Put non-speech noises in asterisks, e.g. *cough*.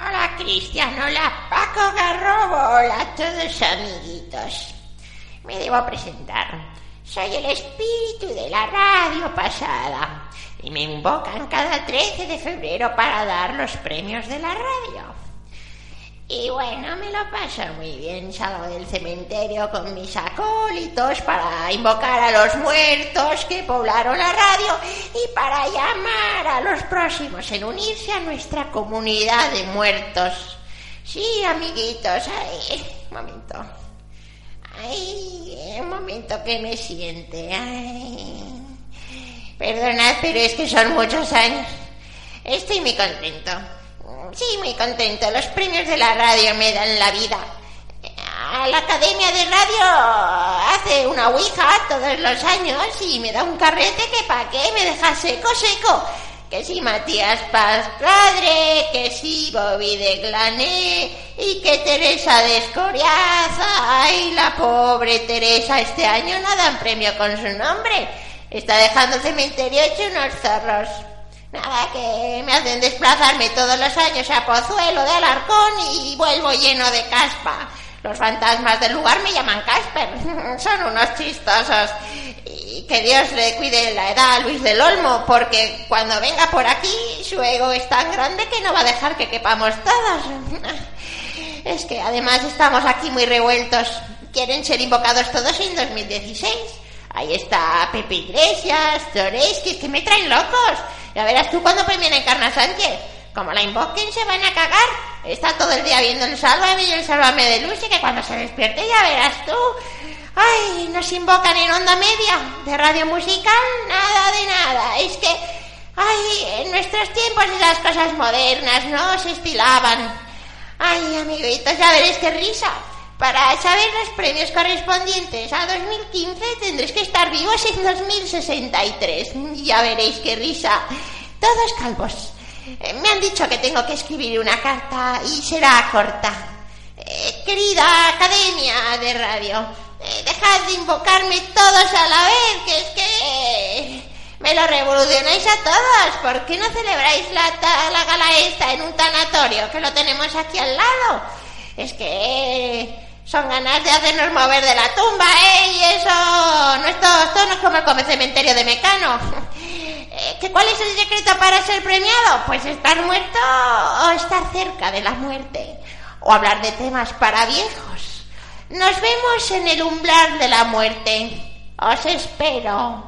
Hola Cristian, hola Paco Garrobo, hola a todos amiguitos. Me debo presentar. Soy el espíritu de la radio pasada y me invocan cada 13 de febrero para dar los premios de la radio. Y bueno, me lo paso muy bien. Salgo del cementerio con mis acólitos para invocar a los muertos que poblaron la radio y para llamar a los próximos en unirse a nuestra comunidad de muertos. Sí, amiguitos, ay, un momento. Ay, un momento que me siente. Ay. Perdonad, pero es que son muchos años. Estoy muy contento. Sí, muy contento. Los premios de la radio me dan la vida. A la Academia de Radio hace una ouija todos los años y me da un carrete que pa' qué me deja seco, seco. Que si Matías Paz padre, que si Bobby de Glané y que Teresa de Escoriaza. Ay, la pobre Teresa, este año no dan premio con su nombre. Está dejando cementerio hecho unos zorros. Nada, que me hacen desplazarme todos los años a Pozuelo de Alarcón y vuelvo lleno de caspa. Los fantasmas del lugar me llaman Casper. *laughs* Son unos chistosos. Y que Dios le cuide la edad a Luis del Olmo, porque cuando venga por aquí su ego es tan grande que no va a dejar que quepamos todos. *laughs* Es que además estamos aquí muy revueltos. Quieren ser invocados todos en 2016. Ahí está Pepe Iglesias, Torres, que es que me traen locos. Ya verás tú cuando premien a Encarna Sánchez. Como la invoquen se van a cagar. Está todo el día viendo el Sálvame y el Sálvame de Luz y que cuando se despierte ya verás tú. Ay, nos invocan en onda media de radio musical, nada de nada. Es que, ay, en nuestros tiempos esas cosas modernas no se estilaban. Ay, amiguitos, ya veréis qué risa. Para saber los premios correspondientes a 2015 tendréis que estar vivos en 2063. Ya veréis qué risa. Todos calvos. Eh, me han dicho que tengo que escribir una carta y será corta. Eh, querida Academia de Radio, eh, dejad de invocarme todos a la vez, que es que me lo revolucionáis a todos. ¿Por qué no celebráis la, la gala esta en un tanatorio que lo tenemos aquí al lado? Es que son ganas de hacernos mover de la tumba, ¿eh? Y eso, no, esto, esto como el cementerio de Mecano. *laughs* Eh, ¿Que ¿Cuál es el secreto para ser premiado? Pues estar muerto o estar cerca de la muerte. O hablar de temas para viejos. Nos vemos en el umbral de la muerte. Os espero.